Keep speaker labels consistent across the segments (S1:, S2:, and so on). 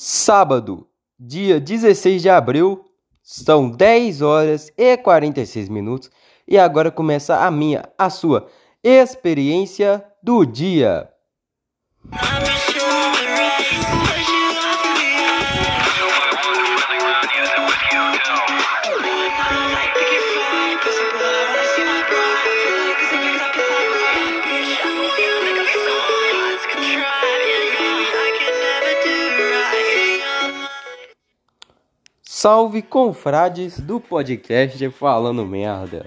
S1: Sábado, dia 16 de abril, são 10 horas e 46 minutos e agora começa a minha, a sua experiência do dia. Salve confrades do podcast Falando Merda.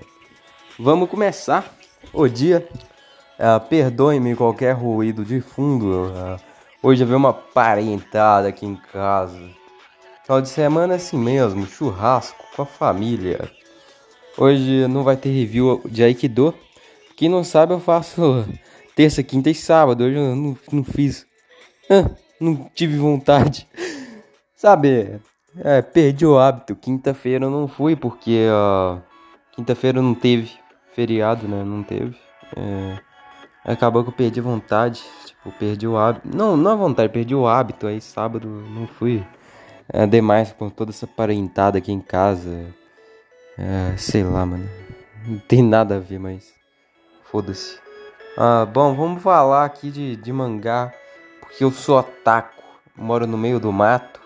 S1: Vamos começar o dia. Uh, Perdoe-me qualquer ruído de fundo. Uh, hoje veio uma parentada aqui em casa. Final de semana é assim mesmo, churrasco com a família. Hoje não vai ter review de Aikido. Quem não sabe, eu faço terça, quinta e sábado. Hoje eu não, não fiz. Não tive vontade. Sabe, é, perdi o hábito. Quinta-feira eu não fui porque uh, quinta-feira não teve feriado, né? Não teve. É, acabou que eu perdi vontade. Tipo, perdi o hábito. Não, não a vontade, perdi o hábito. Aí sábado não fui. É, demais com toda essa parentada aqui em casa. É, sei lá, mano. Não tem nada a ver, mas. Foda-se. Ah, bom, vamos falar aqui de, de mangá. Porque eu sou otaku. Moro no meio do mato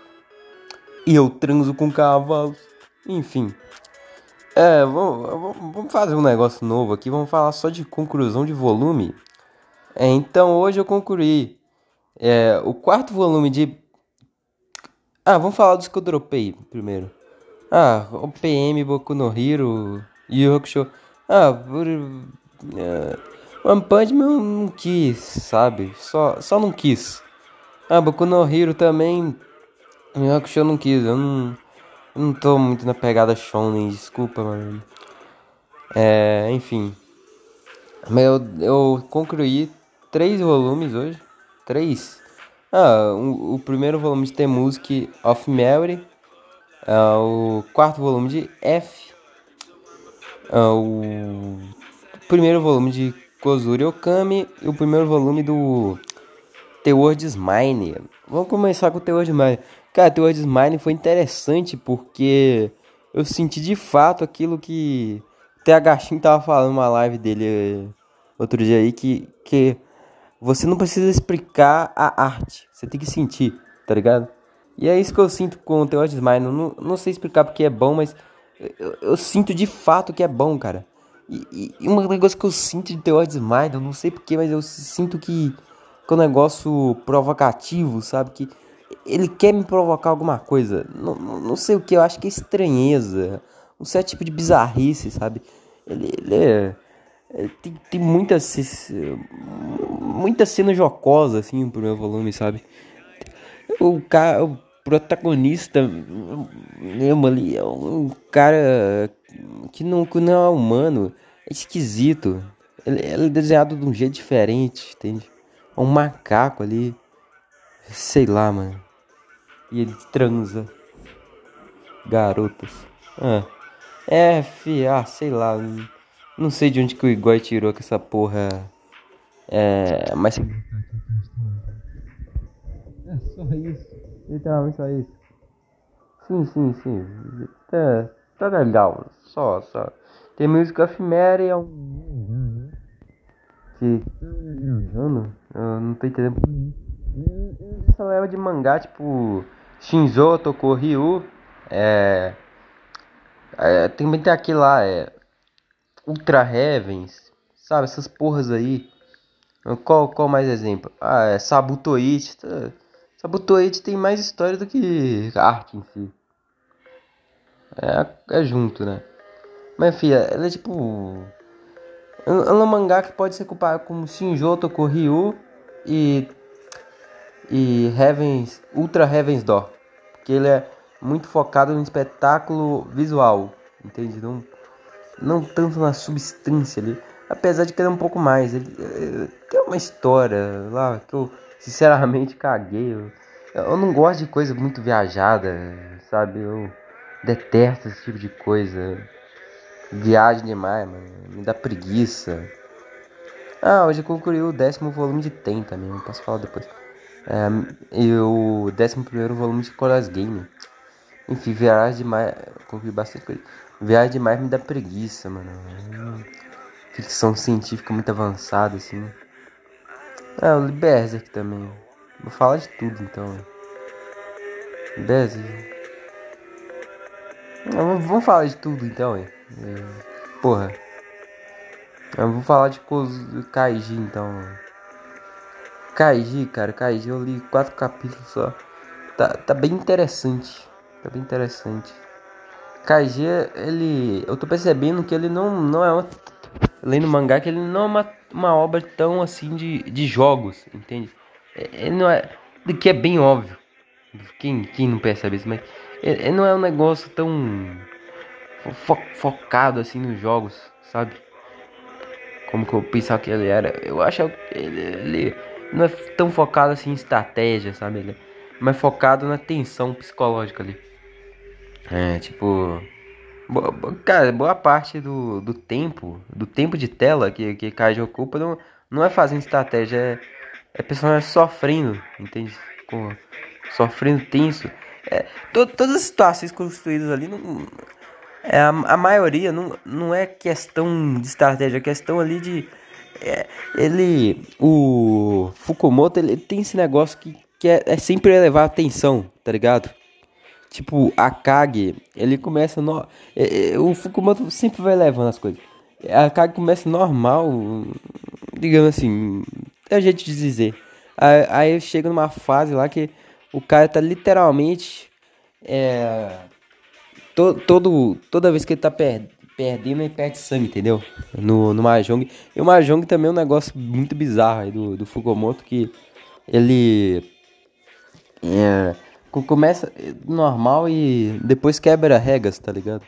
S1: eu transo com cavalos. Enfim. É, vamos, vamos fazer um negócio novo aqui. Vamos falar só de conclusão de volume. É, então hoje eu concluí é, o quarto volume de. Ah, vamos falar dos que eu dropei primeiro. Ah, o PM, Boku no Hero, Yu. Ah, por. É, One Punch Man eu não quis, sabe? Só, só não quis. Ah, Boku no Hero também Hakusho eu não quis, eu não, eu não tô muito na pegada shonen, desculpa, mano. É, enfim. Mas eu, eu concluí três volumes hoje. Três. Ah, um, o primeiro volume de The Music of Mary. Ah, o quarto volume de F. Ah, o primeiro volume de Kozuri Okami. E o primeiro volume do The World's Mine. Vamos começar com o The World's Mine. Cara, o World Mine foi interessante porque eu senti de fato aquilo que o TH tava falando numa live dele eh, outro dia aí, que, que você não precisa explicar a arte, você tem que sentir, tá ligado? E é isso que eu sinto com o World Mine. Não, não sei explicar porque é bom, mas eu, eu sinto de fato que é bom, cara. E, e um negócio que eu sinto de The World Mine, eu não sei porquê, mas eu sinto que, que é um negócio provocativo, sabe? Que ele quer me provocar alguma coisa. Não, não sei o que, eu acho que é estranheza. Um certo tipo de bizarrice, sabe? Ele, ele é. Ele tem, tem muita, muita cena jocosa, assim, pro meu volume, sabe? O cara, o protagonista mesmo ali, é um cara que não, que não é humano, é esquisito. Ele, ele é desenhado de um jeito diferente, entende? É um macaco ali. Sei lá, mano. E ele transa. Garotas. Ah. F, ah, sei lá. Não sei de onde que o Igor tirou com essa porra. É. Mas. É só isso. Literalmente só isso. Sim, sim, sim. Tá, tá legal. Só, só. Tem música efemera e é um. Que. Eu não tô entendendo. Essa leva de mangá, tipo. Shinzo Toko Ryu. É. é também tem aquele lá, é. Ultra Heavens. Sabe, essas porras aí. Qual, qual mais exemplo? Ah, é Sabutoid. Sabutoid tem mais história do que arte em si. É, é junto, né? Mas, filha, ela é tipo. Ela é um mangá que pode ser comparado com Shinjo Toko Ryu e e Heavens, Ultra Heavens Door, porque ele é muito focado no espetáculo visual, entende? Não, não tanto na substância ali, apesar de querer um pouco mais. Ele, ele tem uma história lá que eu sinceramente caguei. Eu, eu não gosto de coisa muito viajada, sabe? Eu detesto esse tipo de coisa. Viagem demais, mano. Me dá preguiça. Ah, hoje eu concluí o décimo volume de Tem também, posso falar depois. É, e o 11 volume de Coras Game. Enfim, viagem demais. Concluí bastante coisa. Viagem demais me dá preguiça, mano. Ficção científica muito avançada, assim. Ah, o Berserk também. Vou falar de tudo então. Berserk. Vamos falar de tudo então, hein? Porra. Eu vou falar de Kaiji então. Kaiji, cara, Kaiji eu li quatro capítulos só. Tá, tá bem interessante. Tá bem interessante. Kaiji, ele. Eu tô percebendo que ele não, não é uma. Lendo mangá, que ele não é uma, uma obra tão assim de, de jogos, entende? É, ele não é. Que é bem óbvio. Quem, quem não percebe isso, mas. Ele, não é um negócio tão. Fo focado assim nos jogos, sabe? Como que eu pensava que ele era. Eu acho que ele, ele não é tão focado assim em estratégia, sabe? Ele é mais focado na tensão psicológica ali. É, tipo. Cara, boa parte do, do tempo, do tempo de tela que, que Kaiji ocupa não, não é fazendo estratégia, é, é personagem sofrendo, entende? Com, sofrendo tenso. É, to, todas as situações construídas ali, não, é, a, a maioria não, não é questão de estratégia, é questão ali de. É, ele. O Fukumoto ele tem esse negócio que, que é, é sempre elevar atenção, tá ligado? Tipo, a Kage, ele começa no... É, é, o Fukumoto sempre vai levando as coisas. A Kage começa normal, digamos assim, é a de dizer. Aí, aí chega numa fase lá que o cara tá literalmente é, to, todo, toda vez que ele tá per, perdendo, ele perde sangue, entendeu? No, no Mahjong. E o Mahjong também é um negócio muito bizarro aí do, do Fukumoto que ele é, começa normal e depois quebra regras, tá ligado?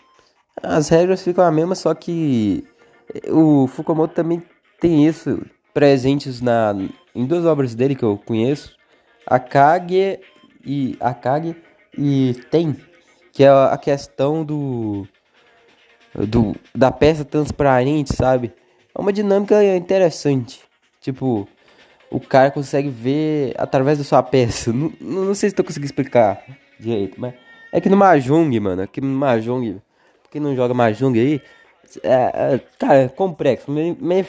S1: As regras ficam a mesma, só que o Fukumoto também tem isso presentes na em duas obras dele que eu conheço, Akage e Akage e tem que é a questão do do da peça transparente, sabe? É uma dinâmica interessante. Tipo, o cara consegue ver através da sua peça. Não, não sei se tô conseguindo explicar direito, mas é que no Mahjong, mano, aqui no Mahjong, quem não joga Mahjong aí, é, é, cara, é complexo. Me, me,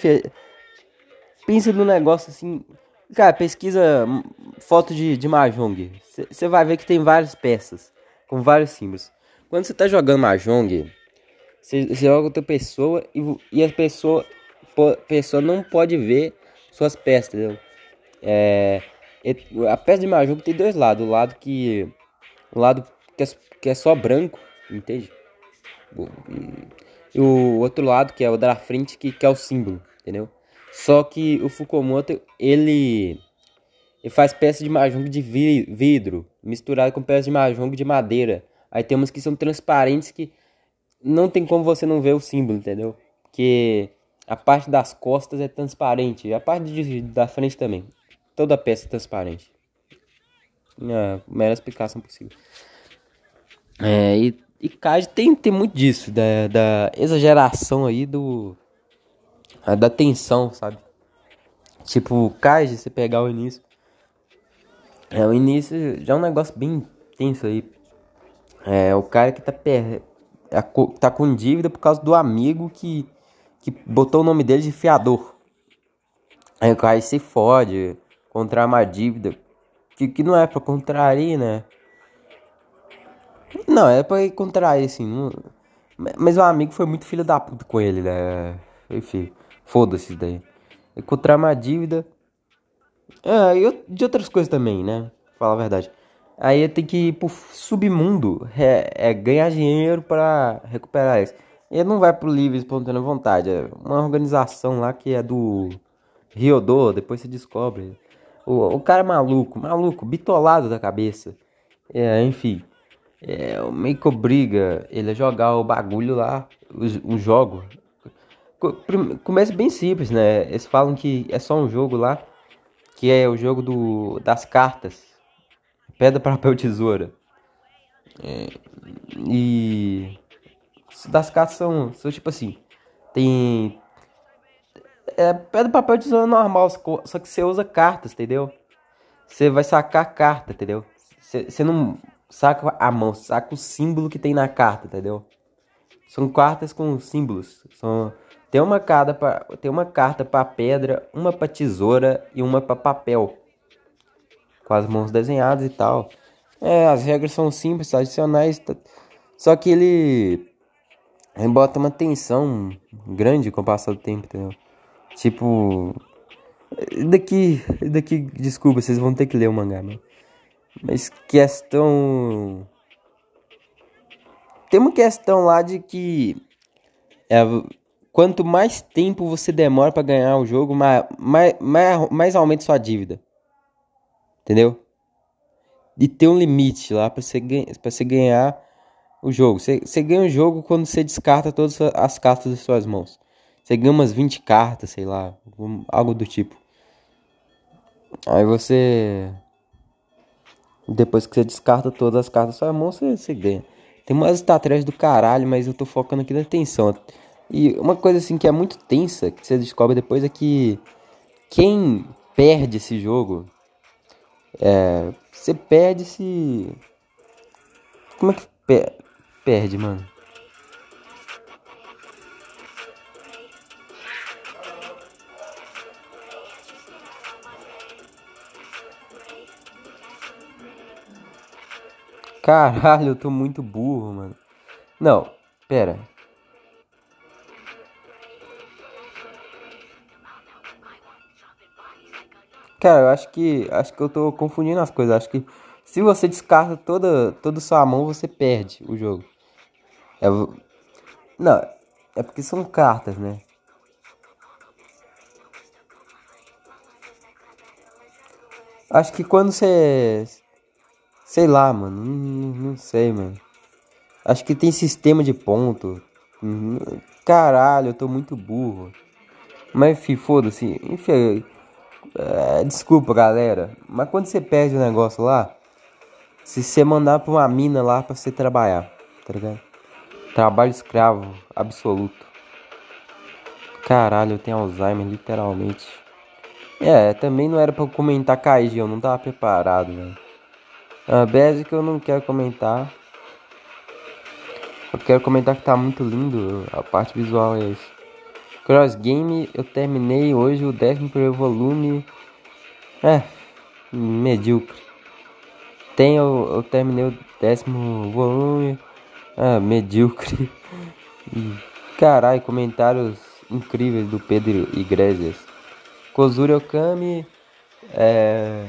S1: pensa no negócio assim, cara, pesquisa foto de, de Mahjong. Você vai ver que tem várias peças com vários símbolos. Quando você tá jogando Mahjong, você joga outra pessoa e, e a pessoa, pessoa não pode ver suas peças, entendeu? É, a peça de Mahjong tem dois lados. O lado que. O lado que é, que é só branco, entende? E o outro lado, que é o da frente, que, que é o símbolo, entendeu? Só que o Fukumoto, ele. Ele faz peças de mahjong de vidro, misturado com peças de mahjong de madeira. Aí tem umas que são transparentes que não tem como você não ver o símbolo, entendeu? Porque a parte das costas é transparente, a parte de, da frente também toda a peça transparente. É, mera explicação possível. É, e, e Kaji tem, tem muito disso, da, da exageração aí do. da tensão, sabe? Tipo, Kaji, você pegar o início. É, o início já é um negócio bem tenso aí. É o cara que tá, per... É tá com dívida por causa do amigo que, que botou o nome dele de fiador. Aí o cara se fode contrair uma dívida que, que não é pra contrair, né? Não, é pra contrair, assim. Não... Mas o amigo foi muito filho da puta com ele, né? Enfim, foda-se daí. E contrair uma dívida. É, e de outras coisas também, né? Falar a verdade. Aí tem que ir pro submundo é, é ganhar dinheiro para recuperar isso. Ele não vai pro livre espontânea vontade. É uma organização lá que é do Riodô, depois se descobre. O, o cara é maluco, maluco, bitolado da cabeça. É, enfim. É, meio que obriga ele a jogar o bagulho lá, o, o jogo. Começa bem simples, né? Eles falam que é só um jogo lá, que é o jogo do, das cartas. Pedra, papel, tesoura. É, e das cartas são, são tipo assim, tem é pedra, papel, tesoura normal, só que você usa cartas, entendeu? você vai sacar carta, entendeu? Você não saca a mão, saca o símbolo que tem na carta, entendeu? São cartas com símbolos. São, tem uma carta para tem uma carta para pedra, uma para tesoura e uma para papel. Com as mãos desenhadas e tal. É, as regras são simples, adicionais. Só que ele, ele bota uma tensão grande com o passar do tempo, entendeu? Tipo, daqui, daqui, desculpa, vocês vão ter que ler o mangá, mano. Mas questão tem uma questão lá de que é, quanto mais tempo você demora para ganhar o jogo, mais, mais, mais aumenta sua dívida. Entendeu? E tem um limite lá para você, pra você ganhar o jogo. Você, você ganha o jogo quando você descarta todas as cartas das suas mãos. Você ganha umas 20 cartas, sei lá, algo do tipo. Aí você. Depois que você descarta todas as cartas da sua mão, você, você ganha. Tem umas estratégias do caralho, mas eu tô focando aqui na tensão. E uma coisa assim que é muito tensa, que você descobre depois, é que quem perde esse jogo. É. Você perde se. Como é que per perde, mano? Caralho, eu tô muito burro, mano. Não, pera. Cara, eu acho que acho que eu tô confundindo as coisas. Acho que se você descarta toda toda sua mão, você perde o jogo. É, não, é porque são cartas, né? Acho que quando você Sei lá, mano. Não, não sei, mano. Acho que tem sistema de ponto. Uhum. Caralho, eu tô muito burro. Mas enfim, foda-se. Enfim. É, desculpa, galera. Mas quando você perde o negócio lá, se você mandar pra uma mina lá pra você trabalhar, tá ligado? Trabalho escravo absoluto. Caralho, eu tenho Alzheimer, literalmente. É, também não era pra comentar KG, eu não tava preparado, velho. A que eu não quero comentar. Eu quero comentar que tá muito lindo. A parte visual é isso. Cross Game, eu terminei hoje o 11 volume. É, medíocre. Tem, eu, eu terminei o décimo volume. É, medíocre. Carai, comentários incríveis do Pedro Iglesias. Kozuri Okami. É.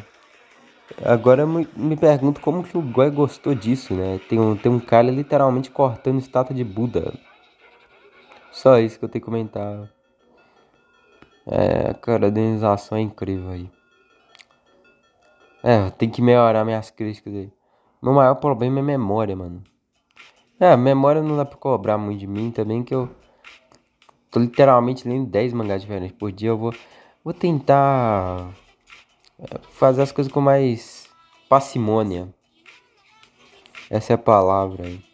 S1: Agora me, me pergunto como que o Goi gostou disso, né? Tem um, tem um cara literalmente cortando estátua de Buda. Só isso que eu tenho que comentar. É, cara, a organização é incrível aí. É, tem que melhorar minhas críticas aí. Meu maior problema é memória, mano. É, memória não dá pra cobrar muito de mim também, que eu tô literalmente lendo 10 mangás diferentes por dia. Eu vou, vou tentar fazer as coisas com mais parcimônia. Essa é a palavra aí.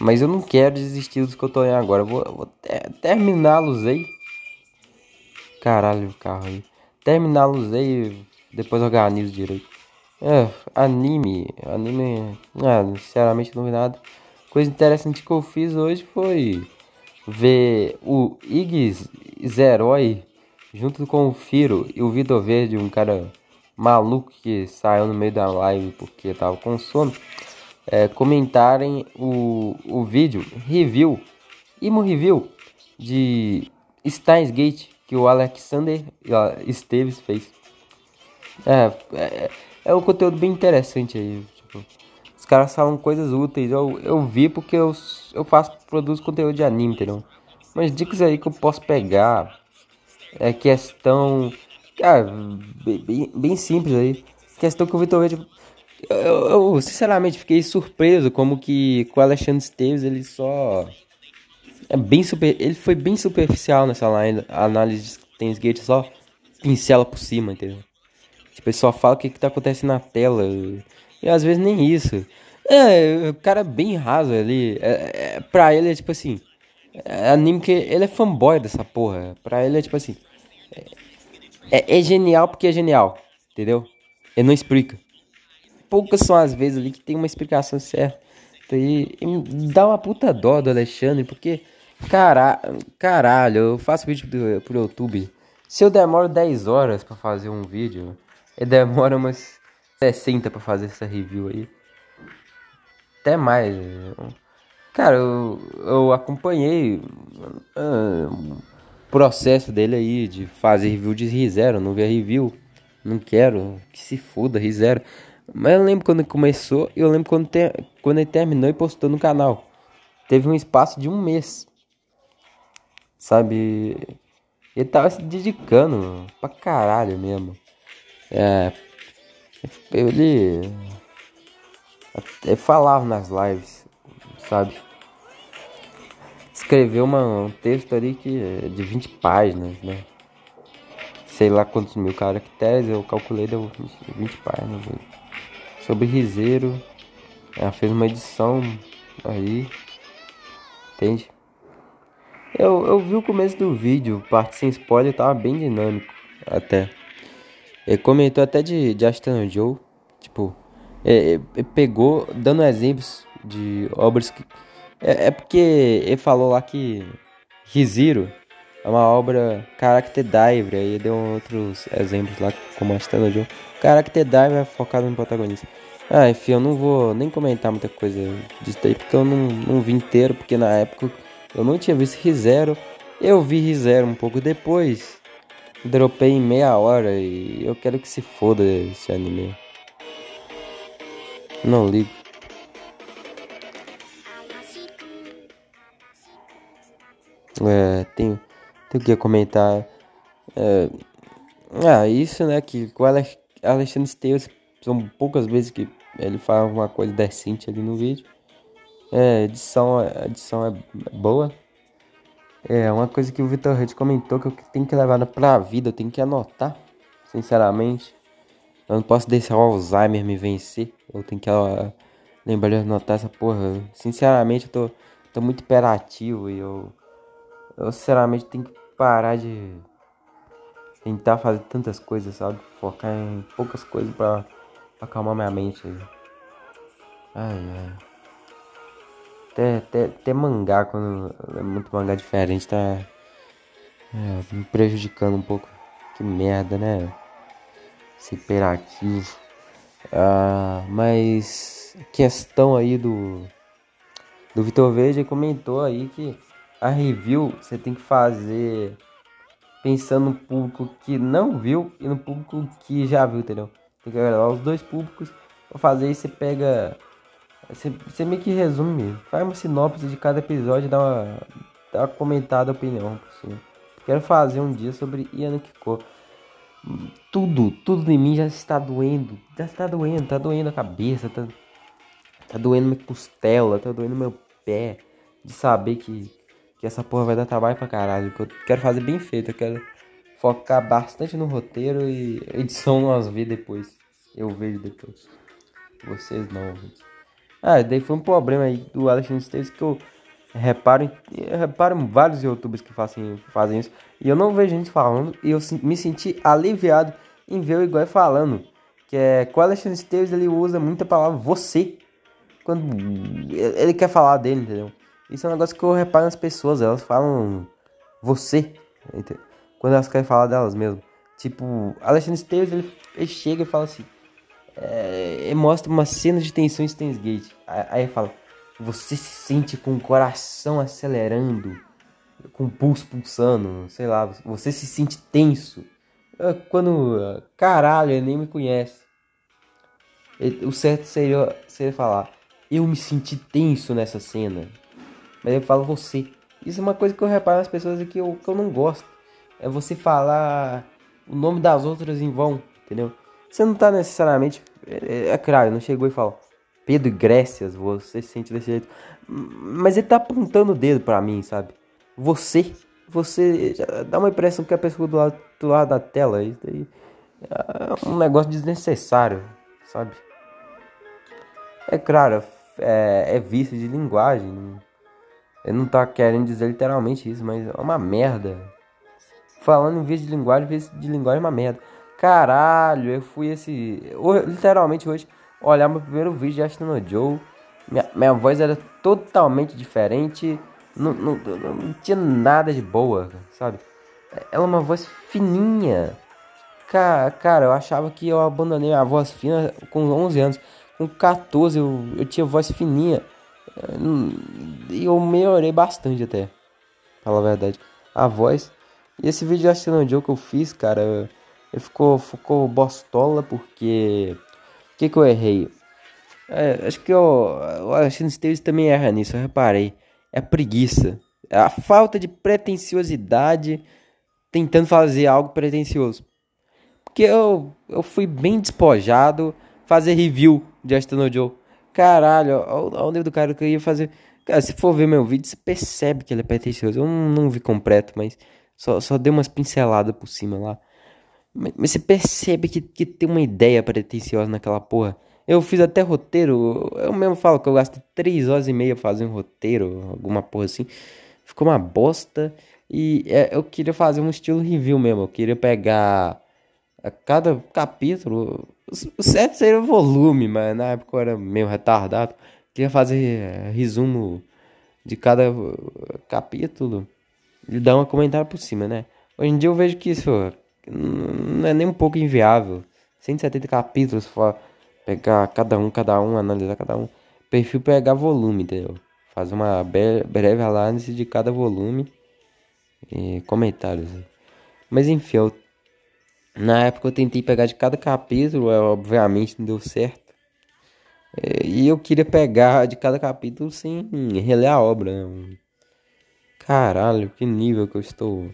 S1: Mas eu não quero desistir dos que eu tô em agora. Vou, vou terminá-los aí. Caralho, o carro aí. Terminá-los aí. Depois organizo direito. É, anime. Anime. Ah, sinceramente não vi nada. Coisa interessante que eu fiz hoje foi ver o Iggs Zeroy junto com o Firo e o Vitor Verde, um cara maluco que saiu no meio da live porque tava com sono, é, comentarem o, o vídeo review, Imo Review de Steins Gate que o Alexander Esteves fez. É, é, é um conteúdo bem interessante aí. Tipo, os caras falam coisas úteis. Eu, eu vi porque eu, eu faço, produzo conteúdo de anime, entendeu? Mas dicas aí que eu posso pegar é questão. Ah, bem, bem simples aí. Questão que o Vitor Verde. Eu, eu, sinceramente fiquei surpreso como que com o Alexandre Esteves ele só. É bem super. Ele foi bem superficial nessa line, análise de Tens Gate, só pincela por cima, entendeu? Tipo, ele só fala o que, que tá acontecendo na tela. E às vezes nem isso. É, o cara é bem raso ali. É, é, pra ele é tipo assim. É anime que ele é fanboy dessa porra. Pra ele é tipo assim. É, é genial porque é genial, entendeu? ele não explica. Poucas são as vezes ali que tem uma explicação certa. E, e dá uma puta dó do Alexandre, porque, cara, caralho, eu faço vídeo do, pro YouTube. Se eu demoro 10 horas para fazer um vídeo, ele demora umas 60 para fazer essa review aí. Até mais. Cara, eu, eu acompanhei uh, o processo dele aí de fazer review de ReZero. Não vi a review. Não quero. Que se foda, ReZero. Mas eu lembro quando começou e eu lembro quando, te, quando ele terminou e postou no canal. Teve um espaço de um mês. Sabe? Ele tava se dedicando pra caralho mesmo. É. Ele. Ele falava nas lives, sabe? escreveu uma, um texto ali que é de 20 páginas, né? Sei lá quantos mil caracteres, eu calculei deu 20 páginas. Sobre Riseiro, ela fez uma edição aí, entende? Eu, eu vi o começo do vídeo, parte sem spoiler, tava bem dinâmico até. Ele comentou até de, de Aston Joe, tipo, é, é, pegou, dando exemplos de obras que é, é porque ele falou lá que Riziro é uma obra Character Diver, aí deu outros exemplos lá, como a Stella Joe. Character Diver é focado no protagonista. Ah, enfim, eu não vou nem comentar muita coisa disso daí, porque eu não, não vi inteiro, porque na época eu não tinha visto Rizero. Eu vi Rizero um pouco depois, dropei em meia hora e eu quero que se foda esse anime. Não ligo. É, tem, tem o que comentar. É, ah, isso, né? Que com o Alexandre Esteves são poucas vezes que ele fala alguma coisa decente ali no vídeo. É, edição, a edição é boa. É uma coisa que o Vitor Rede comentou que eu tenho que levar pra vida, eu tenho que anotar, sinceramente. Eu não posso deixar o Alzheimer me vencer. Eu tenho que lembrar de anotar essa porra. Sinceramente, eu tô, tô muito hiperativo e eu eu sinceramente tenho que parar de tentar fazer tantas coisas, sabe? Focar em poucas coisas pra, pra acalmar minha mente. Ai, ai. Até, até, até mangá, quando é muito mangá diferente, tá é, me prejudicando um pouco. Que merda, né? Esse hiperativo. Ah, mas questão aí do do Vitor Verde comentou aí que a review você tem que fazer pensando no público que não viu e no público que já viu, entendeu? Tem que agradar os dois públicos. Pra fazer isso, você pega. Você, você meio que resume, faz uma sinopse de cada episódio e dá uma, dá uma comentada opinião assim. Quero fazer um dia sobre Ian Kiko. Tudo, tudo em mim já está doendo. Já está doendo, tá doendo a cabeça, tá, tá doendo minha costela, tá doendo meu pé. De saber que que essa porra vai dar trabalho pra caralho. Que eu quero fazer bem feito. Eu quero focar bastante no roteiro e edição nós ver depois. Eu vejo depois. Vocês não. Ah, daí foi um problema aí do Alexandre Esteves que eu reparo, eu reparo vários youtubers que fazem, fazem isso. E eu não vejo gente falando. E eu me senti aliviado em ver o Iguai falando. Que é com o Alexandre Esteves ele usa muita palavra você. Quando ele quer falar dele, entendeu? Isso é um negócio que eu reparo nas pessoas, elas falam você, quando elas querem falar delas mesmo. Tipo, Alexandre Esteves, ele, ele chega e fala assim, é, mostra uma cena de tensão em Steins Gate. Aí, aí ele fala, você se sente com o coração acelerando, com o pulso pulsando, sei lá, você se sente tenso. Quando, caralho, ele nem me conhece. O certo seria, seria falar, eu me senti tenso nessa cena. Mas eu falo você. Isso é uma coisa que eu reparo nas pessoas que eu, que eu não gosto. É você falar o nome das outras em vão, entendeu? Você não tá necessariamente. É, é claro, não chegou e falou Pedro Grécias, você se sente desse jeito. Mas ele tá apontando o dedo para mim, sabe? Você. Você dá uma impressão que a pessoa do lado, do lado da tela. Isso aí é um negócio desnecessário, sabe? É claro, é, é vício de linguagem. Ele não tá querendo dizer literalmente isso, mas é uma merda. Falando em vez de linguagem, vez de linguagem é uma merda. Caralho, eu fui esse. Literalmente hoje, olhar meu primeiro vídeo de Astro Joe. Minha, minha voz era totalmente diferente. Não, não, não, tinha nada de boa, sabe? Ela é uma voz fininha. Cara, cara, eu achava que eu abandonei a voz fina com 11 anos. Com 14 eu, eu tinha voz fininha. E eu melhorei bastante até. Falar a verdade. A voz. E esse vídeo de Astro Joe que eu fiz, cara ele ficou, ficou bostola porque. O que, que eu errei? É, acho que eu, o Alexandre Esteves também erra nisso, eu reparei. É a preguiça. É a falta de pretensiosidade tentando fazer algo pretensioso. Porque eu, eu fui bem despojado fazer review de Aston Joe. Caralho, olha o nível do cara que eu ia fazer. Cara, se for ver meu vídeo, você percebe que ele é pretensioso. Eu não, não vi completo, mas só, só dei umas pinceladas por cima lá. Mas, você percebe que, que tem uma ideia pretensiosa naquela porra. Eu fiz até roteiro. Eu mesmo falo que eu gasto 3 horas e meia fazendo roteiro, alguma porra assim. Ficou uma bosta. E é, eu queria fazer um estilo review mesmo. Eu queria pegar a cada capítulo. O certo seria o volume, mas na época eu era meio retardado. Queria fazer é, resumo de cada capítulo e dar um comentário por cima, né? Hoje em dia eu vejo que isso não é nem um pouco inviável. 170 capítulos, for pegar cada um, cada um, analisar cada um. Perfil pegar volume, entendeu? Fazer uma breve análise de cada volume e comentários. Mas enfim, eu, na época eu tentei pegar de cada capítulo, é, obviamente não deu certo. É, e eu queria pegar de cada capítulo sem reler a obra. Né? Caralho, que nível que eu estou.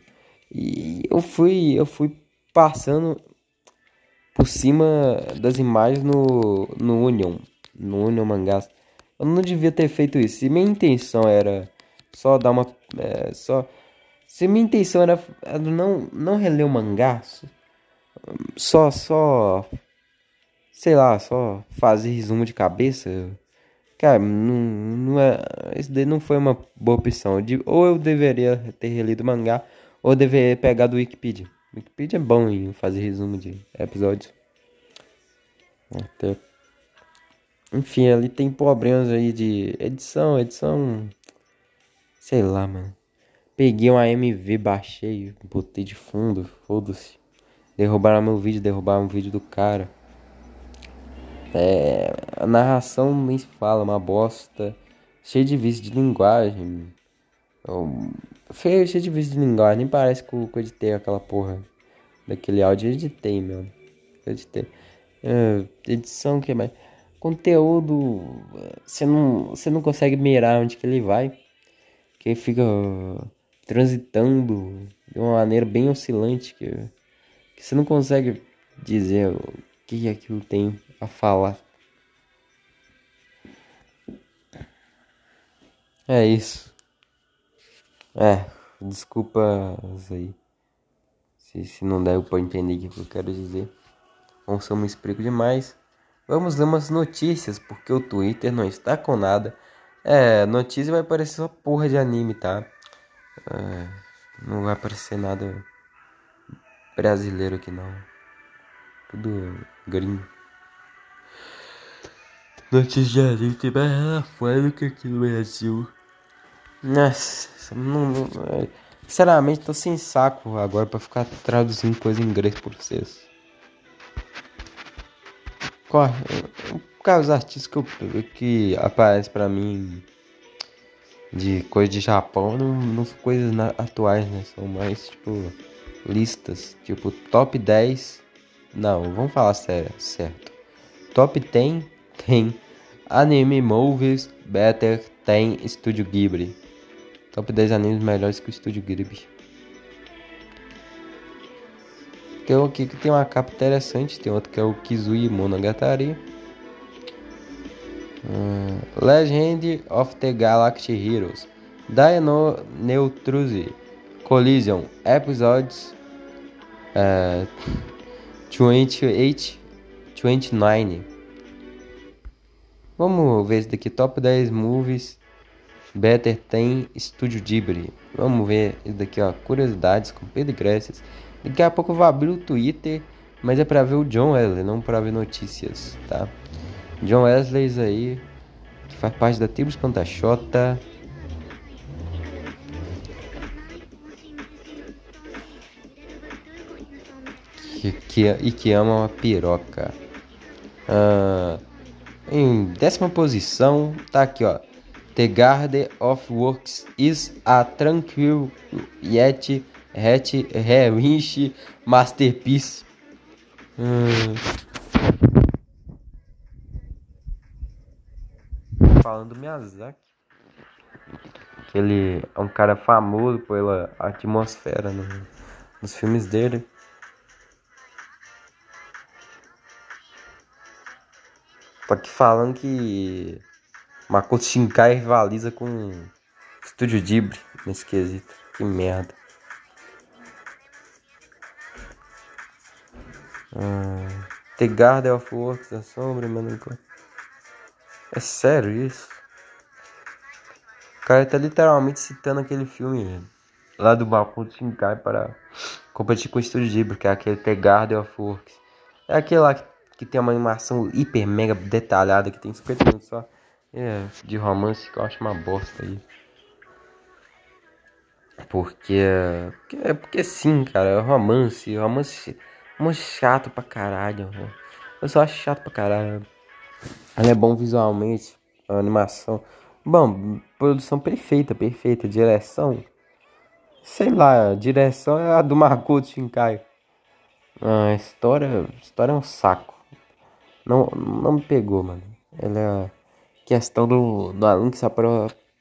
S1: E eu fui, eu fui passando por cima das imagens no, no Union, no Union Mangás. Eu não devia ter feito isso. Se minha intenção era só dar uma. É, só. Se minha intenção era, não, não reler o mangá, só, só. Sei lá, só fazer resumo de cabeça. Cara, não, não é. Isso daí não foi uma boa opção. Ou eu deveria ter relido mangá, ou deveria pegar do Wikipedia. Wikipedia é bom em fazer resumo de episódios. Até. Enfim, ali tem problemas aí de edição, edição. Sei lá, mano. Peguei um AMV, baixei, botei de fundo, foda-se. Derrubaram meu vídeo, derrubaram o vídeo do cara. É, a narração nem se fala, uma bosta. Cheio de vício de linguagem. Feio, cheio de vício de linguagem. Nem parece que eu, que editei aquela porra daquele áudio. Eu editei, meu. Eu editei. É, edição que mais? Conteúdo. Você não, você não consegue mirar onde que ele vai. Que fica transitando de uma maneira bem oscilante. Que, que você não consegue dizer o que aquilo tem a falar. É isso. É, desculpa aí. Se, se não der para entender o que eu quero dizer. Ou se eu me explico demais. Vamos ler umas notícias, porque o Twitter não está com nada. É, notícia vai parecer só porra de anime, tá? É, não vai aparecer nada brasileiro aqui não. Tudo gringo. Notícia tem mais lá fora do que aqui no Brasil. Nossa, não, não, é, sinceramente tô sem saco agora pra ficar traduzindo coisa em inglês por vocês. Corre, cara, os artistas que, eu, que aparecem pra mim de coisa de Japão não, não são coisas na, atuais, né? São mais tipo listas, tipo top 10. Não, vamos falar sério, certo. Top 10 tem Anime Movies Better tem Studio Ghibli. Top 10 animes melhores que o Estúdio Ghibli. Tem um aqui que tem uma capa interessante, tem outro que é o Kizui Monogatari. Uh, Legend of the Galaxy Heroes. Dino Neutruzi. Collision. Episodes uh, 28, 29. Vamos ver esse daqui. Top 10 movies Better tem Estúdio Ghibli. Vamos ver isso daqui, ó. Curiosidades com Pedro Gracias. Daqui a pouco eu vou abrir o Twitter Mas é pra ver o John Wesley, não pra ver notícias, tá? John Wesley aí, que faz parte da tribo Espantachota. Que, que, e que ama uma piroca. Ah, em décima posição, tá aqui ó. The Garden of Works is a tranquil yet hat rewinch masterpiece. Hum. Falando do Miyazaki. Que ele é um cara famoso pela atmosfera no, nos filmes dele. Tô aqui falando que Makoto Shinkai rivaliza com Estúdio Ghibli nesse quesito. Que merda. Ah, The Garden of Works, a sombra, mano. É sério isso? O cara tá literalmente citando aquele filme lá do Makoto Shinkai para competir com o Estúdio Ghibli, que é aquele The Garden of Works. É aquele lá que, que tem uma animação hiper mega detalhada, que tem 50 minutos só. É, de romance que eu acho uma bosta aí. Porque, porque, é porque sim, cara, é romance, romance, romance chato pra caralho. Eu só acho chato pra caralho. Ela é bom visualmente, a animação. Bom, produção perfeita, perfeita, direção. Sei lá, direção é a do Makoto Shinkai. A história, a história é um saco. Não, não me pegou, mano. Ela é questão do, do aluno que se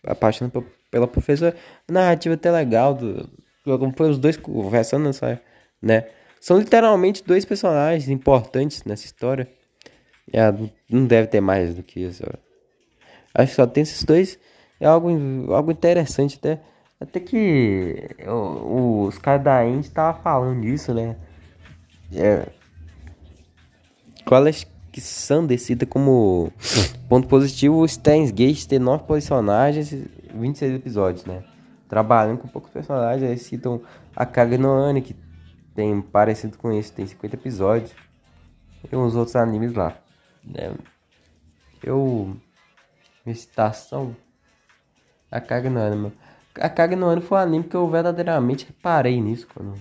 S1: apaixona pela professora. Narrativa até legal, do, como foi os dois conversando nessa, né? São literalmente dois personagens importantes nessa história. É, não deve ter mais do que isso. Acho que só tem esses dois. É algo, algo interessante até. Até que os caras da Indy estavam falando disso, né? É, qual é que Sander cita como ponto positivo o Steins Gate ter nove personagens e 26 episódios, né? Trabalhando com poucos personagens, eles citam a Kaga no Anne, que tem parecido com esse, tem 50 episódios. E uns outros animes lá. Né? Eu. Minha citação. A Kaga no Anne. A Kaga no Anne foi um anime que eu verdadeiramente reparei nisso quando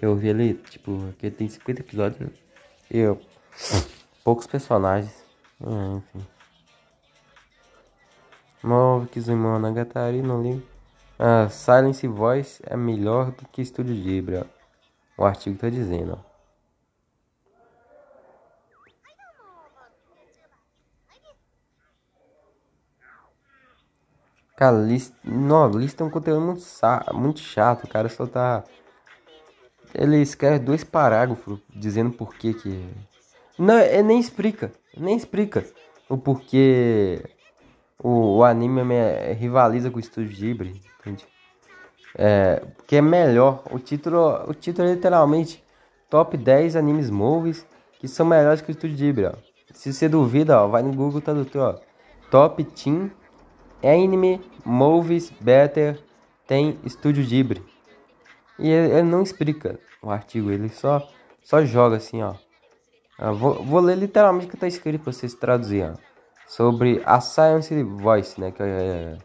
S1: eu vi ele, tipo, que tem 50 episódios. Eu poucos personagens. Ah, enfim. Nove Kizuma Nagatari, não ligo. Ah, Silence Voice é melhor do que Estúdio Ghibli. Ó. O artigo tá dizendo. Ó. Cara, lista, não, lista é um conteúdo muito, muito chato. O cara só tá. Ele escreve dois parágrafos dizendo por que que não, é, nem explica. Nem explica o porquê o, o anime me, rivaliza com o estúdio Ghibli. Entende? É, porque é melhor. O título, o título é literalmente Top 10 Animes Movies que são melhores que o estúdio Ghibli. Ó. Se você duvida, ó, vai no Google Tradutor. Ó. Top Team Anime Movies Better tem estúdio Ghibli. E ele, ele não explica o artigo, ele só, só joga assim, ó. Ah, vou, vou, ler literalmente o que está escrito para vocês traduzirem. Sobre a Science Voice, né? Que é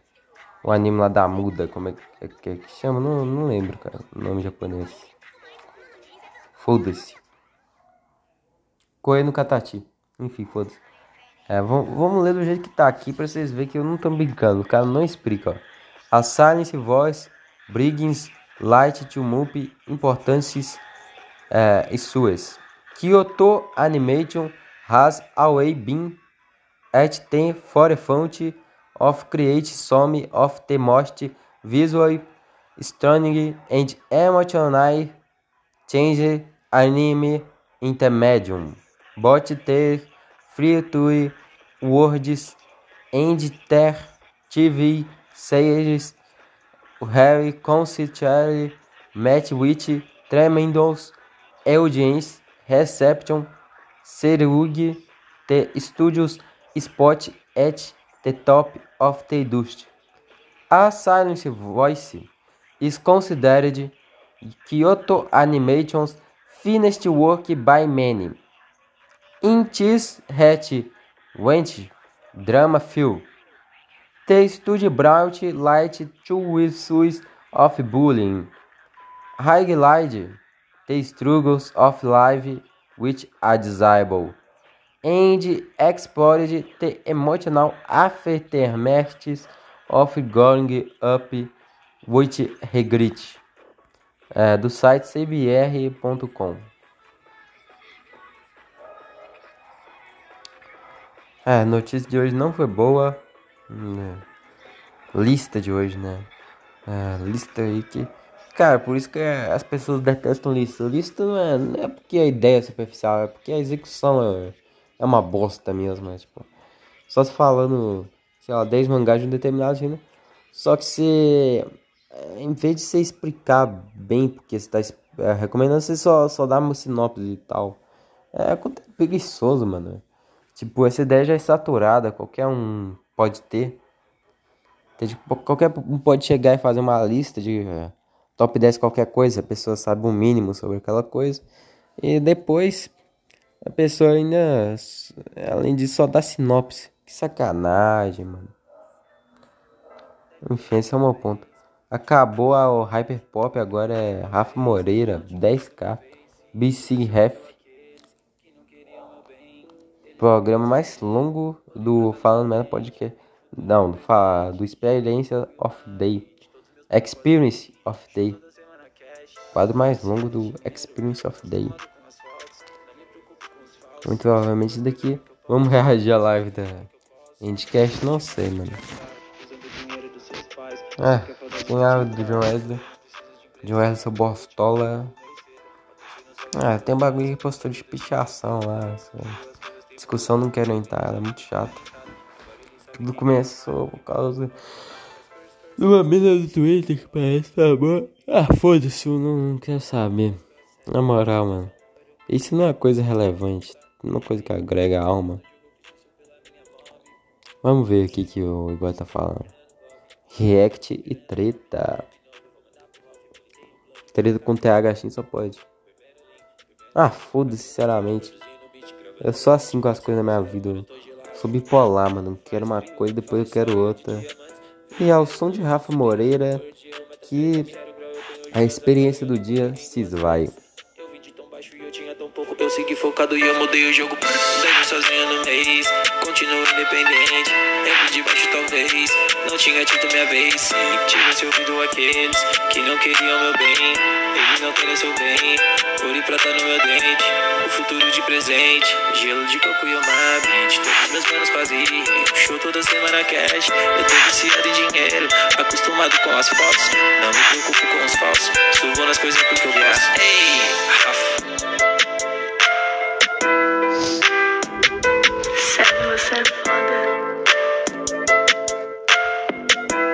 S1: o anime lá da muda, como é que, é, que, é que chama? Não, não lembro, cara, o nome japonês. Foda-se. Koe no Katati. Enfim, foda-se. É, vamos, ler do jeito que tá aqui para vocês verem que eu não tô brincando. O cara não explica, ó. A Silence Voice, Briggins, Light to Mup, Importâncias é, e suas. Kyoto Animation has always been at the forefront of creating some of the most visual, stunning and emotional change anime in the medium. But the free to words and their TV series have constantly met with tremendous audience Reception, Serug, The Studios Spot at the top of the industry. A Silent Voice is considered Kyoto Animation's Finished Work by Many. Intis Het Went Drama Film. The Studio brought light to issues of bullying. Highlight the struggles of life which are desirable and explored the emotional aftermaths of growing up with regret. É, do site cbr.com. É, a notícia de hoje não foi boa. Né? Lista de hoje, né? É, lista aí que. Cara, por isso que as pessoas detestam lista. Lista não é, não é porque a ideia é superficial, é porque a execução é, é uma bosta mesmo. É, tipo, só se falando, sei lá, 10 mangás de um determinado gênero. Só que se. Em vez de você explicar bem porque você tá é, recomendando, você só, só dar uma sinopse e tal. É, é preguiçoso, mano. Tipo, essa ideia já é saturada, qualquer um pode ter. Tipo, qualquer um pode chegar e fazer uma lista de uh, top 10 qualquer coisa, a pessoa sabe o um mínimo sobre aquela coisa. E depois a pessoa ainda, além disso, só dá sinopse. Que sacanagem, mano. Enfim, esse é o meu ponto. Acabou a Hyperpop, agora é Rafa Moreira, 10k. BC Ref programa mais longo do Falando Merda Podcast. Não, do, do Experience of Day. Experience of Day. Quadro mais longo do Experience of Day. Muito provavelmente daqui. Vamos reagir à live da Endcast, não sei, mano. É, tem a do John Wesley. John Wesley, seu bostola. Ah, tem um bagulho que postou de pichação lá. Assim discussão não quero entrar, ela é muito chata. Tudo começou por causa de uma mina do Twitter que parece tá bom. Ah, foda-se, eu não, não quero saber. Na moral, mano. Isso não é coisa relevante. Não é coisa que agrega a alma. Vamos ver aqui que o Igor tá falando. React e treta. Treta com TH assim só pode. Ah, foda-se, sinceramente. Eu sou assim com as coisas na minha vida. Sou bipolar, mano. Quero uma coisa, depois eu quero outra. E ao som de Rafa Moreira, que a experiência do dia se esvai. Eu segui focado e eu mudei o jogo. Sozinho no mês, continuo independente. Eu de baixo talvez, não tinha tido minha vez. Se tivesse ouvido aqueles que não queriam meu bem, eles não querem seu bem. Ouro e prata no meu dente, o futuro de presente. Gelo de coco e uma beat, todos meus manos quase Show toda semana cash, eu tô viciado em dinheiro. Acostumado com as fotos, não me preocupo com os falsos. Subo nas coisas porque eu gosto. Ei,